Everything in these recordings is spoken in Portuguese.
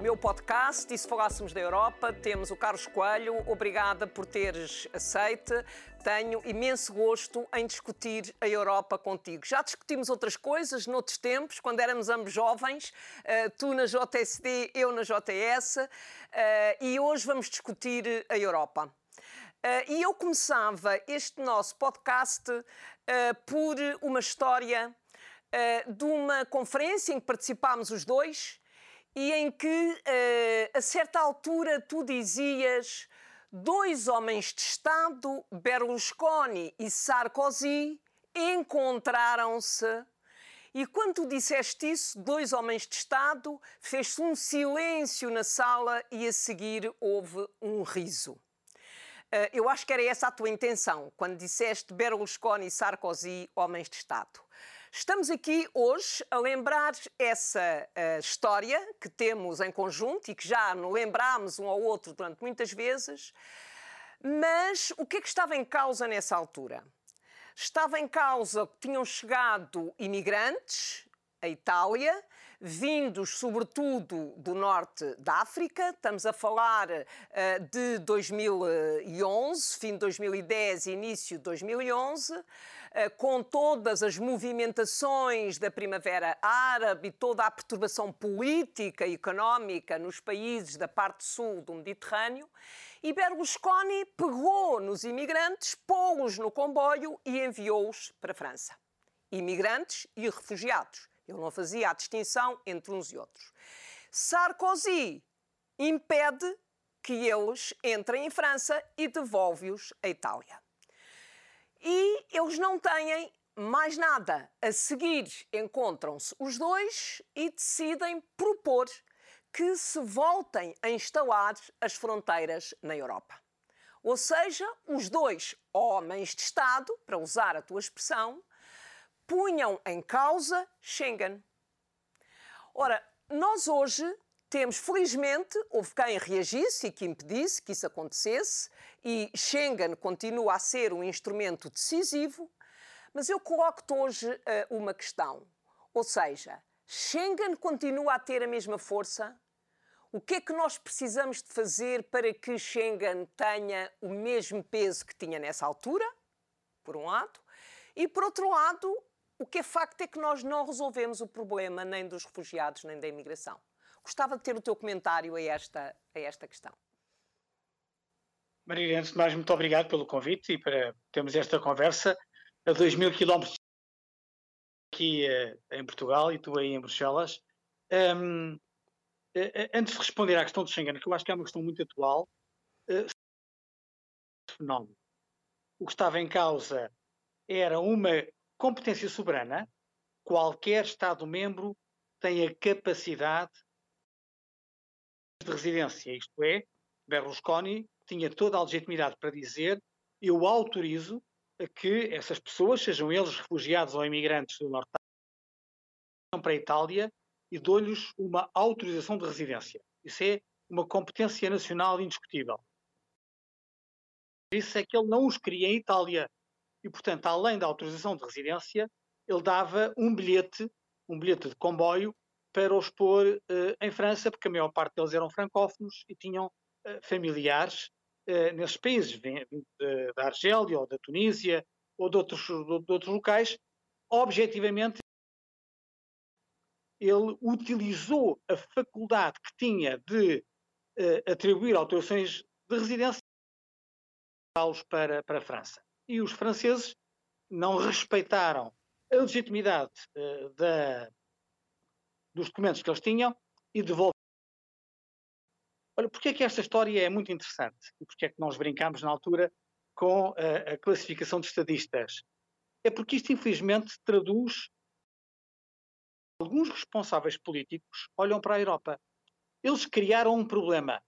meu podcast, e se falássemos da Europa, temos o Carlos Coelho. Obrigada por teres aceite. Tenho imenso gosto em discutir a Europa contigo. Já discutimos outras coisas noutros tempos, quando éramos ambos jovens, uh, tu na JSD, eu na JS, uh, e hoje vamos discutir a Europa. Uh, e eu começava este nosso podcast por uma história de uma conferência em que participámos os dois e em que, uh, a certa altura, tu dizias dois homens de Estado, Berlusconi e Sarkozy, encontraram-se. E quando disseste isso, dois homens de Estado, fez-se um silêncio na sala e a seguir houve um riso. Uh, eu acho que era essa a tua intenção, quando disseste Berlusconi e Sarkozy, homens de Estado. Estamos aqui hoje a lembrar essa uh, história que temos em conjunto e que já nos lembrámos um ao outro durante muitas vezes, mas o que é que estava em causa nessa altura? Estava em causa que tinham chegado imigrantes à Itália, vindos sobretudo do norte da África. Estamos a falar uh, de 2011, fim de 2010 e início de 2011. Eh, com todas as movimentações da Primavera Árabe e toda a perturbação política e económica nos países da parte sul do Mediterrâneo, e Berlusconi pegou nos imigrantes, pô-los no comboio e enviou-os para a França. Imigrantes e refugiados. Ele não fazia a distinção entre uns e outros. Sarkozy impede que eles entrem em França e devolve-os à Itália. E eles não têm mais nada. A seguir encontram-se os dois e decidem propor que se voltem a instalar as fronteiras na Europa. Ou seja, os dois homens de Estado, para usar a tua expressão, punham em causa Schengen. Ora, nós hoje temos, felizmente, houve quem reagisse e que impedisse que isso acontecesse, e Schengen continua a ser um instrumento decisivo, mas eu coloco-te hoje uh, uma questão. Ou seja, Schengen continua a ter a mesma força? O que é que nós precisamos de fazer para que Schengen tenha o mesmo peso que tinha nessa altura? Por um lado. E por outro lado, o que é facto é que nós não resolvemos o problema nem dos refugiados nem da imigração. Gostava de ter o teu comentário a esta, a esta questão. Maria, antes de mais, muito obrigado pelo convite e para termos esta conversa a 2 mil quilómetros aqui uh, em Portugal e tu aí em Bruxelas. Um, uh, uh, antes de responder à questão de Schengen, que eu acho que é uma questão muito atual, fenómeno. O que estava em causa era uma competência soberana. Qualquer Estado-membro tem a capacidade de residência, isto é, Berlusconi tinha toda a legitimidade para dizer eu autorizo a que essas pessoas, sejam eles refugiados ou imigrantes do Norte para a Itália e dou-lhes uma autorização de residência. Isso é uma competência nacional indiscutível. Isso é que ele não os queria em Itália. E, portanto, além da autorização de residência, ele dava um bilhete, um bilhete de comboio, para os pôr uh, em França, porque a maior parte deles eram francófonos e tinham uh, familiares uh, nesses países, da Argélia ou da Tunísia ou de outros, de outros locais. Objetivamente, ele utilizou a faculdade que tinha de atribuir autorizações de residência para, para a França. E os franceses não respeitaram a legitimidade da, dos documentos que eles tinham e devolver. Olha, porque é que esta história é muito interessante e porque é que nós brincámos na altura com a, a classificação de estadistas? É porque isto, infelizmente, traduz. Alguns responsáveis políticos olham para a Europa. Eles criaram um problema.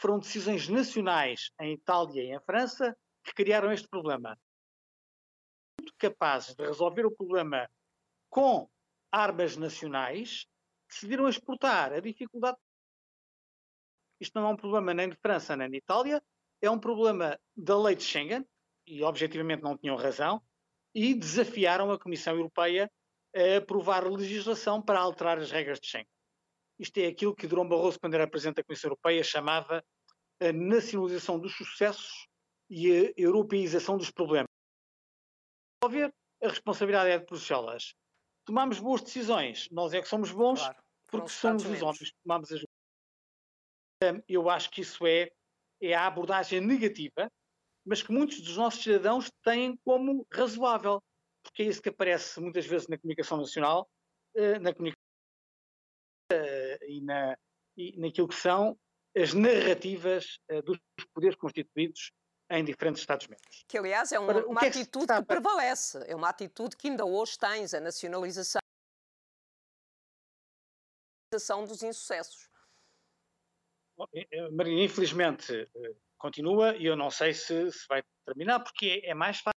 Foram decisões nacionais em Itália e em França que criaram este problema. Capazes de resolver o problema com armas nacionais, decidiram exportar a dificuldade. Isto não é um problema nem de França nem de Itália, é um problema da lei de Schengen, e objetivamente não tinham razão, e desafiaram a Comissão Europeia a aprovar legislação para alterar as regras de Schengen. Isto é aquilo que Durão Barroso, quando era Presidente da Comissão Europeia, chamava a nacionalização dos sucessos e a europeização dos problemas. A responsabilidade é de Bruxelas. Tomamos boas decisões, nós é que somos bons, claro, porque somos os homens que tomamos as Eu acho que isso é, é a abordagem negativa, mas que muitos dos nossos cidadãos têm como razoável, porque é isso que aparece muitas vezes na comunicação nacional, eh, na comunicação eh, e, na, e naquilo que são as narrativas eh, dos poderes constituídos em diferentes Estados-membros. Que, aliás, é uma, uma que atitude é que, que prevalece, é uma atitude que ainda hoje tens, a nacionalização dos insucessos. Marina, infelizmente continua e eu não sei se, se vai terminar, porque é, é mais fácil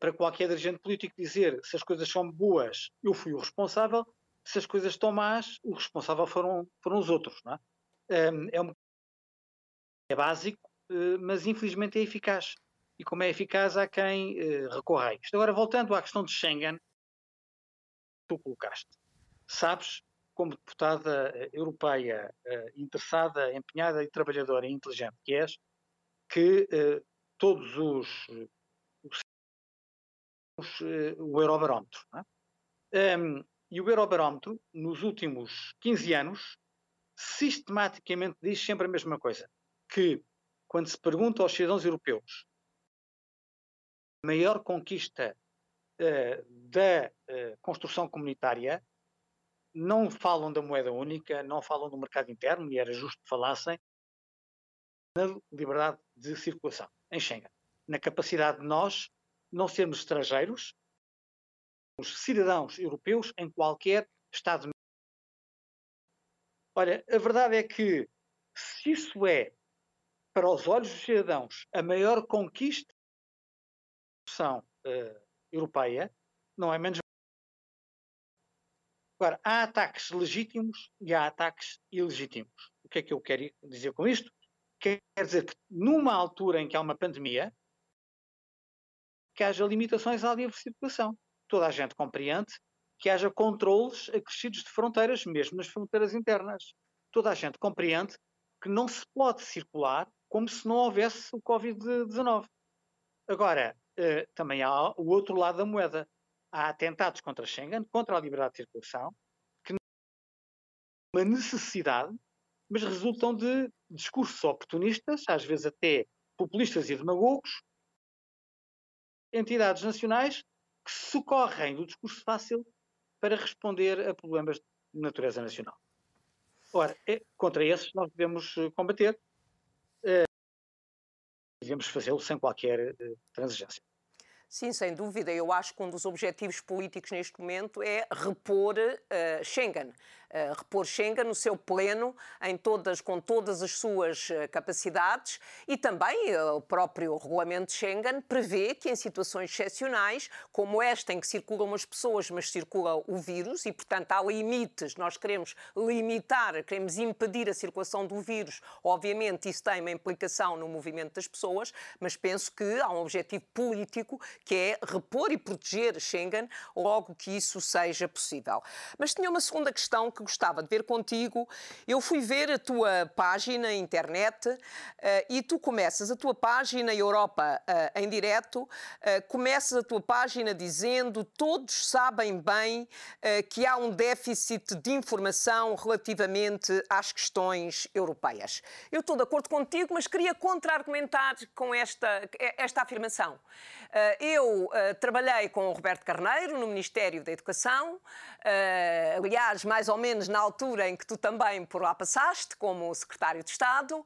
para qualquer dirigente político dizer se as coisas são boas, eu fui o responsável, se as coisas estão más, o responsável foram, foram os outros. Não é? é, um, é básico, eh, mas infelizmente é eficaz. E como é eficaz, há quem uh, recorra a isto. Agora, voltando à questão de Schengen, tu colocaste. Sabes, como deputada eh, europeia interessada, empenhada e trabalhadora e inteligente que és, que todos os, os, os o Eurobarómetro. É? Um, e o Eurobarómetro, nos últimos 15 anos, sistematicamente diz sempre a mesma coisa: que quando se pergunta aos cidadãos europeus a maior conquista uh, da uh, construção comunitária, não falam da moeda única, não falam do mercado interno, e era justo que falassem, na liberdade de circulação em Schengen, na capacidade de nós não sermos estrangeiros, os cidadãos europeus em qualquer Estado. Olha, a verdade é que se isso é para os olhos dos cidadãos, a maior conquista da União uh, Europeia não é menos. Agora, há ataques legítimos e há ataques ilegítimos. O que é que eu quero dizer com isto? Quer dizer que, numa altura em que há uma pandemia, que haja limitações à livre circulação. Toda a gente compreende que haja controles acrescidos de fronteiras, mesmo nas fronteiras internas. Toda a gente compreende que não se pode circular como se não houvesse o Covid-19. Agora, eh, também há o outro lado da moeda. Há atentados contra Schengen, contra a liberdade de circulação, que não uma necessidade, mas resultam de discursos oportunistas, às vezes até populistas e demagogos, entidades nacionais que socorrem do discurso fácil para responder a problemas de natureza nacional. Ora, é, contra esses nós devemos eh, combater devemos fazê-lo sem qualquer uh, transigência. Sim, sem dúvida. Eu acho que um dos objetivos políticos neste momento é repor uh, Schengen. Uh, repor Schengen no seu pleno, em todas, com todas as suas uh, capacidades e também o próprio regulamento Schengen prevê que em situações excepcionais, como esta em que circulam as pessoas, mas circula o vírus e, portanto, há limites, nós queremos limitar, queremos impedir a circulação do vírus. Obviamente, isso tem uma implicação no movimento das pessoas, mas penso que há um objetivo político que é repor e proteger Schengen logo que isso seja possível. Mas tinha uma segunda questão que gostava de ver contigo. Eu fui ver a tua página internet uh, e tu começas a tua página Europa uh, em direto, uh, começas a tua página dizendo todos sabem bem que há um déficit de informação relativamente às questões europeias. Eu estou de acordo contigo, mas queria contra-argumentar com esta, esta afirmação. Eu trabalhei com o Roberto Carneiro no Ministério da Educação, aliás, mais ou menos menos na altura em que tu também por lá passaste, como secretário de Estado, uh,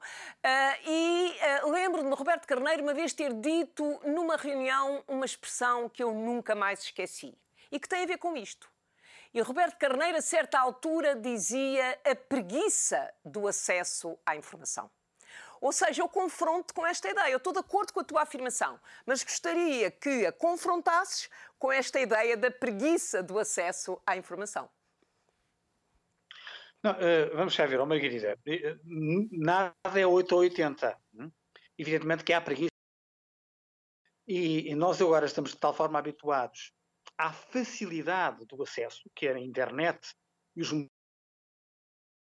e uh, lembro-me de Roberto Carneiro uma vez ter dito numa reunião uma expressão que eu nunca mais esqueci e que tem a ver com isto. E Roberto Carneiro, a certa altura, dizia a preguiça do acesso à informação. Ou seja, eu confronto com esta ideia. Eu estou de acordo com a tua afirmação, mas gostaria que a confrontasses com esta ideia da preguiça do acesso à informação. Não, uh, vamos já ver, oh Margarida, eh, nada é 8 ou 80. Hum? Evidentemente que há preguiça. E, e, nós agora estamos de tal forma habituados à facilidade do acesso, que é a internet e os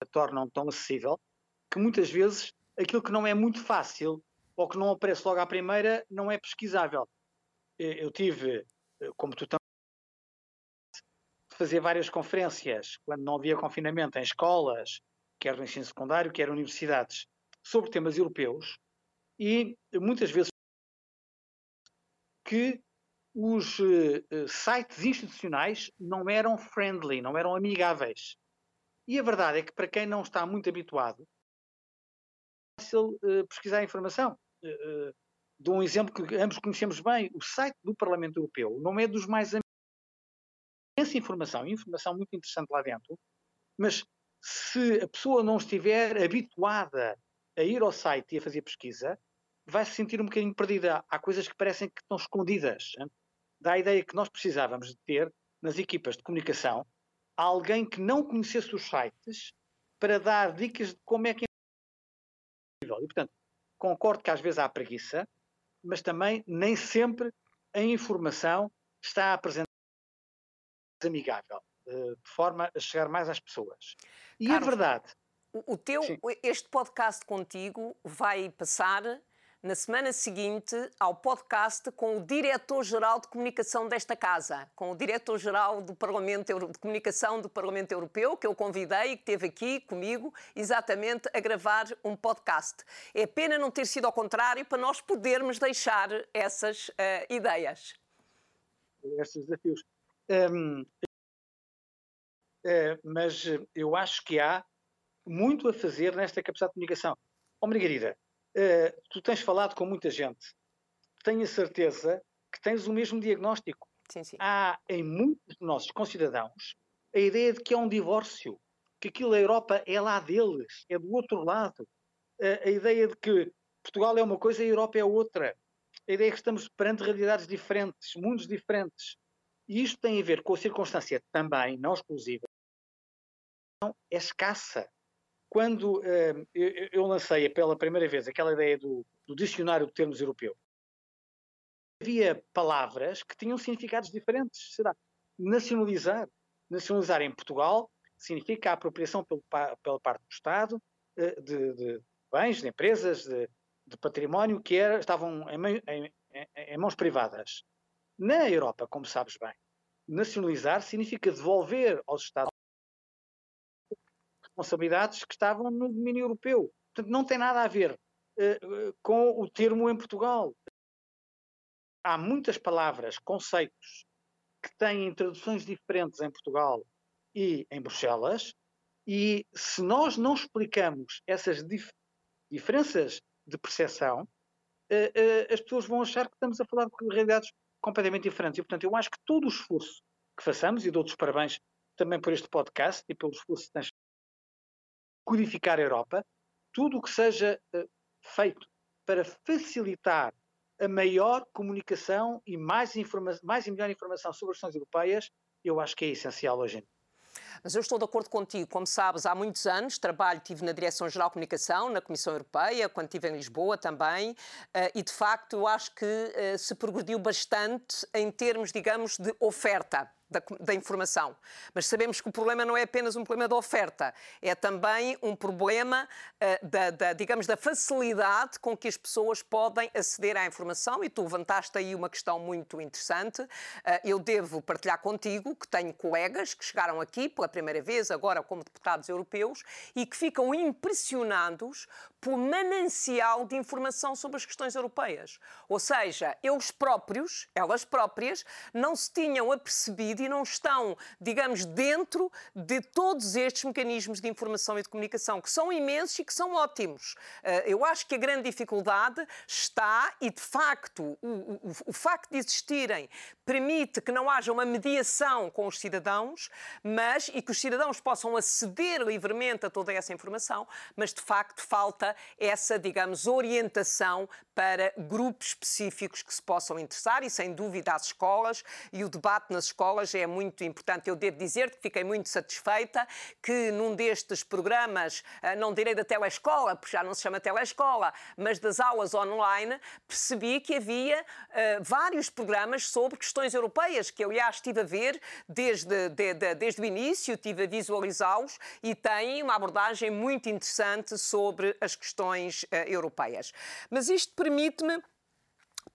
a tornam tão acessível, que muitas vezes aquilo que não é muito fácil ou que não aparece logo à primeira não é pesquisável. Eh, eu tive, como tu também fazer várias conferências, quando não havia confinamento, em escolas, quer no ensino secundário, quer universidades, sobre temas europeus, e muitas vezes que os uh, sites institucionais não eram friendly, não eram amigáveis. E a verdade é que para quem não está muito habituado, é fácil uh, pesquisar informação. Uh, dou um exemplo que ambos conhecemos bem. O site do Parlamento Europeu não é dos mais imensa informação, informação muito interessante lá dentro, mas se a pessoa não estiver habituada a ir ao site e a fazer pesquisa, vai se sentir um bocadinho perdida. Há coisas que parecem que estão escondidas. Dá a ideia que nós precisávamos de ter nas equipas de comunicação alguém que não conhecesse os sites para dar dicas de como é que é E, portanto, concordo que às vezes há preguiça, mas também nem sempre a informação está apresentada amigável, eh, de forma a chegar mais às pessoas. E Carlos, é verdade. O teu, este podcast contigo vai passar na semana seguinte ao podcast com o diretor-geral de comunicação desta casa, com o diretor-geral do Parlamento de Comunicação do Parlamento Europeu, que eu convidei e que esteve aqui comigo exatamente a gravar um podcast. É pena não ter sido ao contrário para nós podermos deixar essas uh, ideias. Esses desafios. Um, é, mas eu acho que há muito a fazer nesta capacidade de comunicação. Oh, Margarida, uh, tu tens falado com muita gente. Tenho a certeza que tens o mesmo diagnóstico. Sim, sim. Há em muitos dos nossos concidadãos a ideia de que é um divórcio, que aquilo a Europa é lá deles, é do outro lado. Uh, a ideia de que Portugal é uma coisa e a Europa é outra. A ideia de que estamos perante realidades diferentes, mundos diferentes. E isto tem a ver com a circunstância também, não exclusiva, é escassa. Quando uh, eu, eu, lancei pela primeira vez aquela ideia do, do dicionário de termos europeu, havia palavras que tinham significados diferentes. Será? Nacionalizar. Nacionalizar em Portugal significa a apropriação pelo, pela parte do Estado uh, de, de, bens, de empresas, de, de património que era, estavam em, em, em mãos privadas. Na Europa, como sabes bem, nacionalizar significa devolver aos Estados responsabilidades que estavam no domínio europeu. Portanto, não tem nada a ver uh, com o termo em Portugal. Há muitas palavras, conceitos, que têm traduções diferentes em Portugal e em Bruxelas, e se nós não explicamos essas dif diferenças de percepção, uh, uh, as pessoas vão achar que estamos a falar de realidades completamente diferentes. E, portanto, eu acho que todo o esforço que façamos, e dou-te os parabéns também por este podcast e pelo esforço que tens codificar a Europa, tudo o que seja uh, feito para facilitar a maior comunicação e mais, mais e melhor informação sobre as questões europeias, eu acho que é essencial hoje em dia. Mas eu estou de acordo contigo. Como sabes, há muitos anos trabalho, tive na Direção-Geral de Comunicação, na Comissão Europeia, quando estive em Lisboa também, eh, e de facto eu acho que eh, se progrediu bastante em termos, digamos, de oferta da, da, informação. Mas sabemos que o problema não é apenas um problema da oferta, é também um problema uh, da, da, digamos, da facilidade com que as pessoas podem aceder à informação e tu levantaste aí uma questão muito interessante. Uh, eu devo partilhar contigo que tenho colegas que chegaram aqui pela primeira vez, agora como deputados europeus, e que ficam impressionados pelo manancial de informação sobre as questões europeias. Ou seja, eles próprios, elas próprias, não se tinham apercebido e não estão, digamos, dentro de todos estes mecanismos de informação e de comunicação, que são imensos e que são ótimos. Uh, eu acho que a grande dificuldade está, e de facto, o, o, o facto de existirem permite que não haja uma mediação com os cidadãos, mas e que os cidadãos possam aceder livremente a toda essa informação, mas de facto falta essa, digamos, orientação para grupos específicos que se possam interessar e, sem dúvida, as escolas e o debate nas escolas é muito importante. Eu devo dizer que fiquei muito satisfeita que num destes programas, ah, não direi da telescola, porque já não se chama telescola, mas das aulas online, percebi que havia uh, vários programas sobre questões europeias, que aliás estive a ver desde, de, de, desde o início, estive a visualizá-los e têm uma abordagem muito interessante sobre as questões uh, europeias. Mas isto permite-me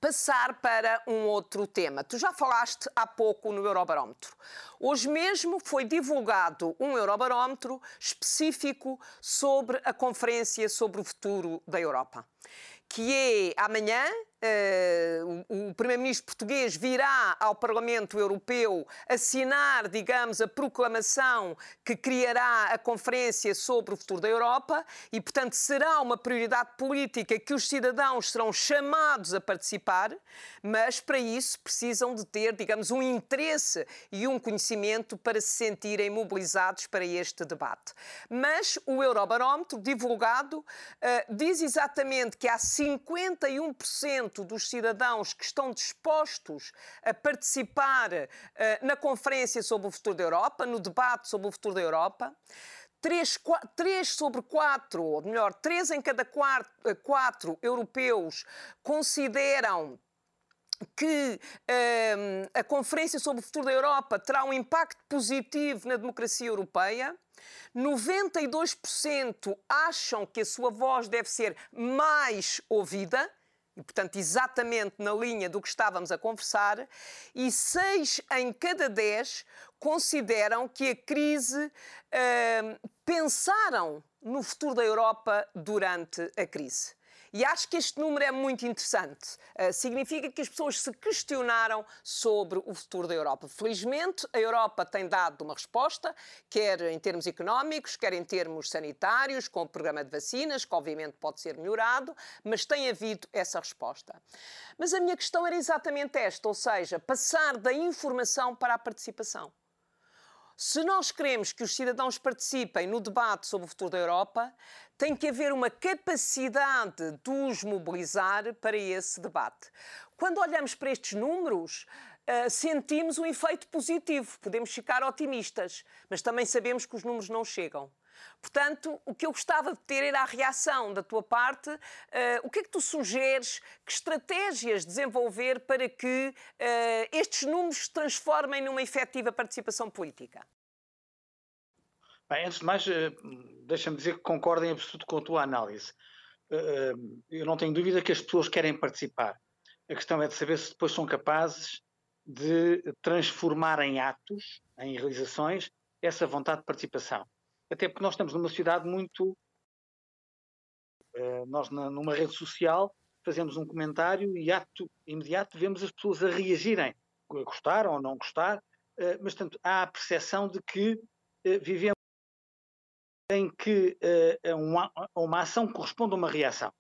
passar para um outro tema. Tu já falaste há pouco no Eurobarómetro. Hoje mesmo foi divulgado um Eurobarómetro específico sobre a Conferência sobre o Futuro da Europa, que é amanhã, Uh, o primeiro-ministro português virá ao Parlamento Europeu assinar, digamos, a proclamação que criará a Conferência sobre o Futuro da Europa e, portanto, será uma prioridade política que os cidadãos serão chamados a participar, mas para isso precisam de ter, digamos, um interesse e um conhecimento para se sentirem mobilizados para este debate. Mas o Eurobarómetro, divulgado, uh, diz exatamente que há 51% dos cidadãos que estão dispostos a participar uh, na Conferência sobre o Futuro da Europa, no debate sobre o futuro da Europa. Três, quatro, três sobre quatro, ou melhor, três em cada quatro, eh, quatro europeus consideram que uh, a Conferência sobre o Futuro da Europa terá um impacto positivo na democracia europeia. 92% acham que a sua voz deve ser mais ouvida e, portanto, exatamente na linha do que estávamos a conversar, e seis em cada dez consideram que a crise uh, pensaram no futuro da Europa durante a crise. E acho que este número é muito interessante. Uh, significa que as pessoas se questionaram sobre o futuro da Europa. Felizmente, a Europa tem dado uma resposta, quer em termos económicos, quer em termos sanitários, com o programa de vacinas, que obviamente pode ser melhorado, mas tem havido essa resposta. Mas a minha questão era exatamente esta, ou seja, passar da informação para a participação. Se nós queremos que os cidadãos participem no debate sobre o futuro da Europa, tem que haver uma capacidade de os mobilizar para esse debate. Quando olhamos para estes números, Uh, sentimos um efeito positivo, podemos ficar otimistas, mas também sabemos que os números não chegam. Portanto, o que eu gostava de ter era a reação da tua parte. Uh, o que é que tu sugeres? Que estratégias desenvolver para que uh, estes números se transformem numa efetiva participação política? Bem, antes de mais, deixa-me dizer que concordo em absoluto com a tua análise. Eu não tenho dúvida que as pessoas querem participar. A questão é de saber se depois são capazes de transformar em atos, em realizações, essa vontade de participação. Até porque nós estamos numa sociedade muito. Uh, nós, na, numa rede social, fazemos um comentário e, ato imediato, vemos as pessoas a reagirem, a gostar ou não gostar, uh, mas, tanto há a percepção de que uh, vivemos em que uma, uma, ação corresponde a uma reação.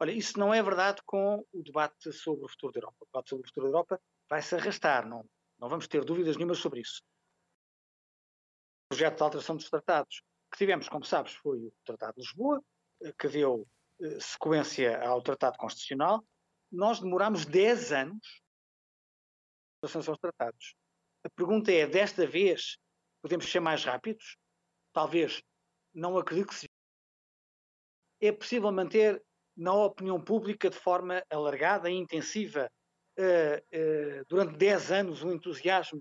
Olha, isso não é verdade com o debate sobre o futuro da Europa. O debate sobre o futuro da Europa vai se arrastar, não, não vamos ter dúvidas nenhumas sobre isso. Projeto de alteração dos tratados que tivemos, como sabes, foi o Tratado de Lisboa, eh, que deu eh, sequência ao Tratado Constitucional. Nós demoramos 10 anos para aos tratados. A pergunta é: desta vez podemos ser mais rápidos? Talvez. Não acredito que se. É possível manter na opinião pública de forma alargada e intensiva uh, uh, durante 10 anos o entusiasmo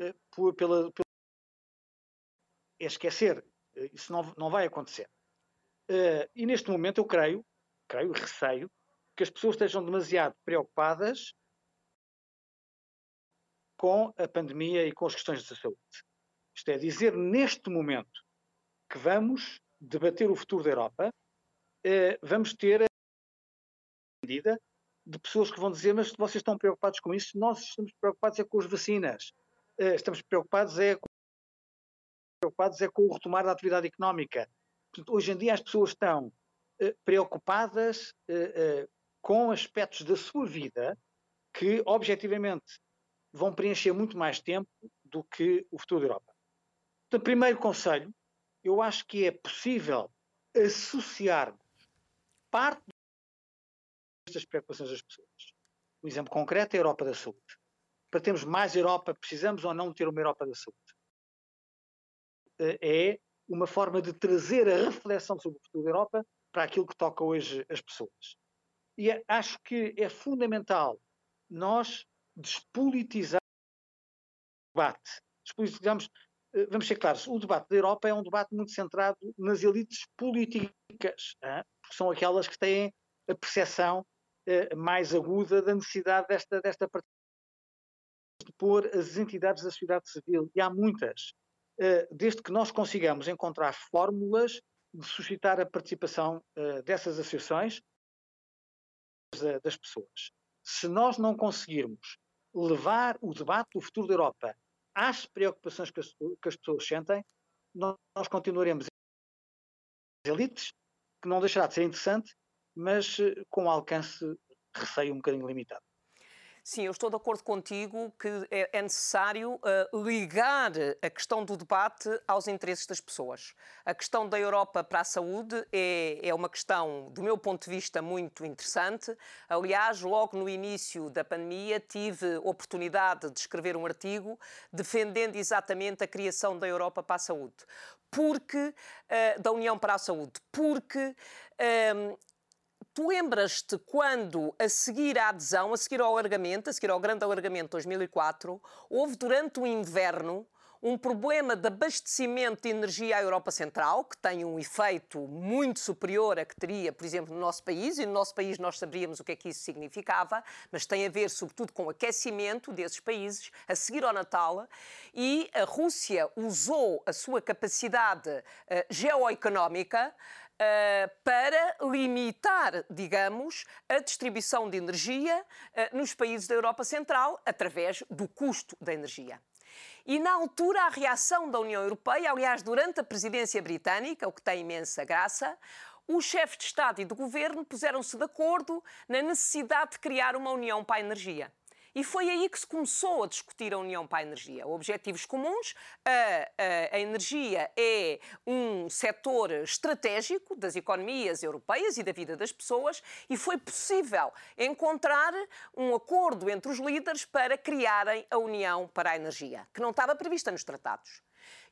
uh, por, pela, é esquecer. Isso não, não vai acontecer. e neste momento eu creio, creio, receio, que as pessoas estejam demasiado preocupadas com a pandemia e com as questões de saúde. Isto é dizer, neste momento, que vamos debater o futuro da Europa, vamos ter medida de pessoas que vão dizer, mas vocês estão preocupados com isso, nós estamos preocupados é com as vacinas. estamos preocupados é, preocupados é com o retomar da atividade económica. Portanto, hoje em dia as pessoas estão preocupadas com aspectos da sua vida que, objetivamente, vão preencher muito mais tempo do que o futuro da Europa. Portanto, primeiro conselho, eu acho que é possível associarmos parte destas preocupações das pessoas. Um exemplo concreto é a Europa da Saúde. Para termos mais Europa, precisamos ou não ter uma Europa da Saúde? É uma forma de trazer a reflexão sobre o futuro da Europa para aquilo que toca hoje as pessoas. E acho que é fundamental nós despolitizar o debate. Despolitizamos, eh, vamos ser claros, o debate da Europa é um debate muito centrado nas elites políticas, porque são aquelas que têm a percepção eh, mais aguda da necessidade desta, desta de pôr as entidades da sociedade civil, e há muitas, eh, desde que nós consigamos encontrar fórmulas de suscitar a participação dessas associações das pessoas se nós não conseguirmos levar o debate do futuro da Europa às preocupações que as, pessoas sentem, nós, nós continuaremos elites, que não deixará de ser interessante, mas eh, com alcance, receio, um bocadinho limitado. Sim, eu estou de acordo contigo que é, é necessário uh, ligar a questão do debate aos interesses das pessoas. A questão da Europa para a saúde é, é uma questão, do meu ponto de vista, muito interessante. Aliás, logo no início da pandemia, tive oportunidade de escrever um artigo defendendo exatamente a criação da Europa para a saúde. Porque, uh, da União para a Saúde, porque uh, Tu lembras-te quando, a seguir à adesão, a seguir ao alargamento, a seguir ao grande alargamento de 2004, houve durante o inverno um problema de abastecimento de energia à Europa Central, que tem um efeito muito superior a que teria, por exemplo, no nosso país, e no nosso país nós saberíamos o que é que isso significava, mas tem a ver sobretudo com o aquecimento desses países, a seguir ao Natal, e a Rússia usou a sua capacidade uh, geoeconómica para limitar, digamos, a distribuição de energia uh, nos países da Europa Central através do custo da energia. E na altura, a reação da União Europeia, aliás, durante a presidência britânica, o que tem imensa graça, os chefes de Estado e de governo puseram-se de acordo na necessidade de criar uma União para a Energia. E foi aí que se começou a discutir a União para a Energia. Objetivos comuns, a, a, a energia é um setor estratégico das economias europeias e da vida das pessoas e foi possível encontrar um acordo entre os líderes para criarem a União para a Energia, que não estava prevista nos tratados.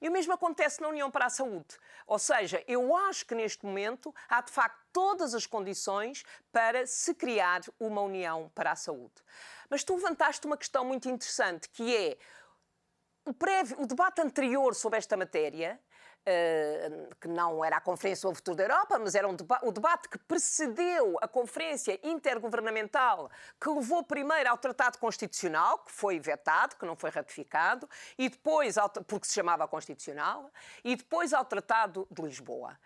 E o mesmo acontece na União para a Saúde. Ou seja, eu acho que neste momento há de facto todas as condições para se criar uma União para a Saúde. Mas tu levantaste uma questão muito interessante, que é o, prévio, o debate anterior sobre esta matéria, que não era a Conferência sobre o Futuro da Europa, mas era um deba o debate que precedeu a Conferência Intergovernamental, que levou primeiro ao Tratado Constitucional, que foi vetado, que não foi ratificado, e depois, ao, porque se chamava Constitucional, e depois ao Tratado de Lisboa.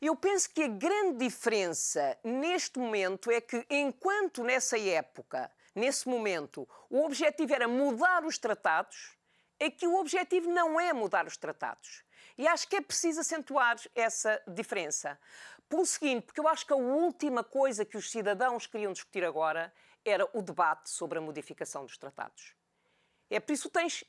Eu penso que a grande diferença neste momento é que, enquanto nessa época nesse momento, o objetivo era mudar os tratados, é que o objetivo não é mudar os tratados. E acho que é preciso acentuar essa diferença. Pelo seguinte, porque eu acho que a última coisa que os cidadãos queriam discutir agora era o debate sobre a modificação dos tratados. É por isso que tens,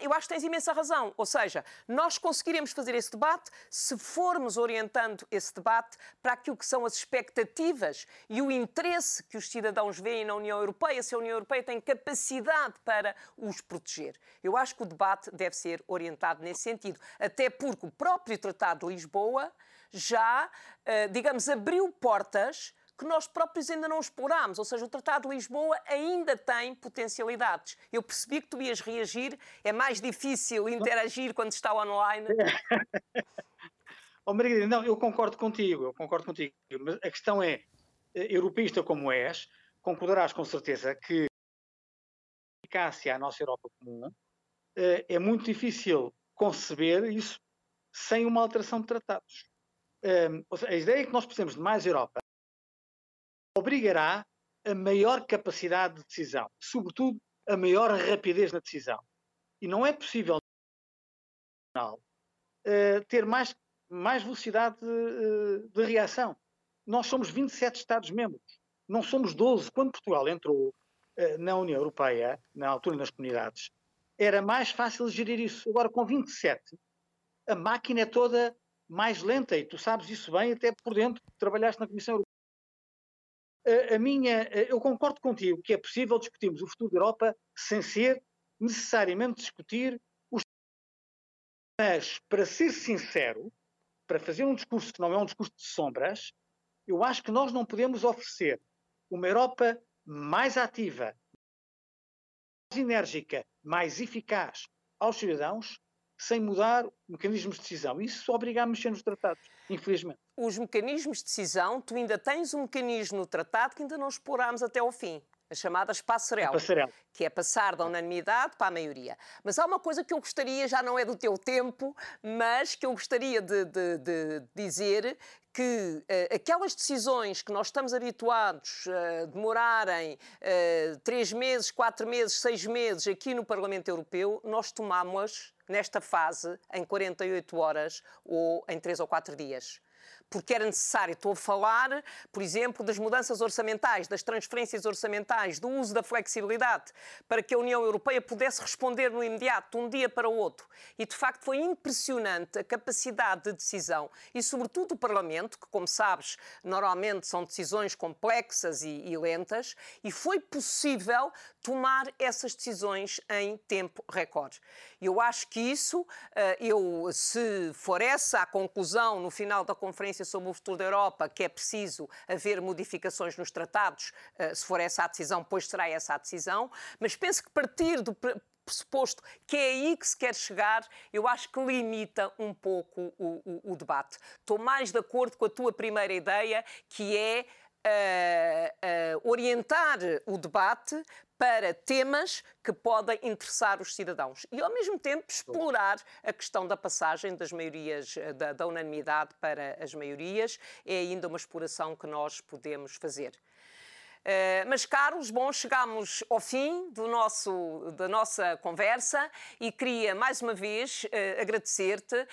eu acho que tens imensa razão. Ou seja, nós conseguiremos fazer esse debate se formos orientando esse debate para aquilo que são as expectativas e o interesse que os cidadãos veem na União Europeia, se a União Europeia tem capacidade para os proteger. Eu acho que o debate deve ser orientado nesse sentido. Até porque o próprio Tratado de Lisboa já, eh, digamos, abriu portas que nós próprios ainda não explorámos. Ou seja, o Tratado de Lisboa ainda tem potencialidades. Eu percebi que tu ias reagir, é mais difícil interagir quando está online. Oh, Margarida, não, eu concordo contigo, eu concordo contigo, mas a questão é, eh, europeísta como és, concordarás com certeza que a eficácia à nossa Europa comum eh, é muito difícil conceber isso sem uma alteração de tratados. Ehm, seja, a ideia é que nós precisamos de mais Europa obrigará a maior capacidade de decisão, sobretudo a maior rapidez na decisão. E não é possível uh, ter mais, mais velocidade de, de, reação. Nós somos 27 Estados-membros, não somos 12. Quando Portugal entrou uh, na União Europeia, na altura nas comunidades, era mais fácil gerir isso. Agora, com 27, a máquina é toda mais lenta e tu sabes isso bem, até por dentro, trabalhaste na Comissão Europeia. A, minha, eu concordo contigo que é possível discutirmos o futuro da Europa sem ser necessariamente discutir os. Mas, para ser sincero, para fazer um discurso que não é um discurso de sombras, eu acho que nós não podemos oferecer uma Europa mais ativa, mais enérgica, mais eficaz aos cidadãos sem mudar mecanismos de decisão. Isso obriga a mexer nos tratados, infelizmente. Os mecanismos de decisão, tu ainda tens um mecanismo no tratado que ainda não explorámos até ao fim. As chamadas passarela, passarela, que é passar da unanimidade para a maioria. Mas há uma coisa que eu gostaria, já não é do teu tempo, mas que eu gostaria de, de, de dizer que uh, aquelas decisões que nós estamos habituados a demorarem uh, três meses, quatro meses, seis meses aqui no Parlamento Europeu, nós tomamos nesta fase em 48 horas ou em 3 ou 4 dias porque era necessário. Estou a falar, por exemplo, das mudanças orçamentais, das transferências orçamentais, do uso da flexibilidade, para que a União Europeia pudesse responder no imediato, de um dia para o outro. E, de facto, foi impressionante a capacidade de decisão e, sobretudo, o Parlamento, que, como sabes, normalmente são decisões complexas e, e lentas, e foi possível tomar essas decisões em tempo recorde. Eu acho que isso, eh, eu, se for essa a conclusão no final da Conferência sobre o Futuro da Europa, que é preciso haver modificações nos tratados, eh, se for essa a decisão, pois será essa a decisão, mas penso que partir do pressuposto que é aí que se quer chegar, eu acho que limita um pouco o, o, o debate. Estou mais de acordo com a tua primeira ideia, que é uh, uh, orientar o debate para temas que podem interessar os cidadãos e, ao mesmo tempo, explorar a questão da passagem das maiorias, eh, da, da unanimidade para as maiorias. É ainda uma exploração que nós podemos fazer. Uh, mas, Carlos, bom, chegamos ao fim do nosso, da nossa conversa e queria mais uma vez uh, agradecer-te uh,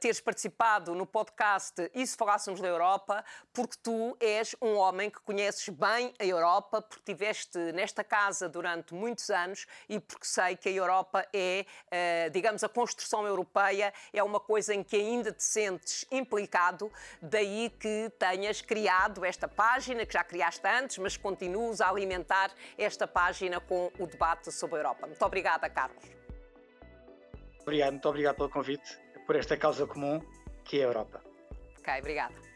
teres participado no podcast E se Falássemos da Europa, porque tu és um homem que conheces bem a Europa, porque estiveste nesta casa durante muitos anos e porque sei que a Europa é, digamos, a construção europeia é uma coisa em que ainda te sentes implicado, daí que tenhas criado esta página, que já criaste antes, mas continues a alimentar esta página com o debate sobre a Europa. Muito obrigada, Carlos. Obrigado, muito obrigado pelo convite, por esta causa comum que é a Europa. Ok, obrigada.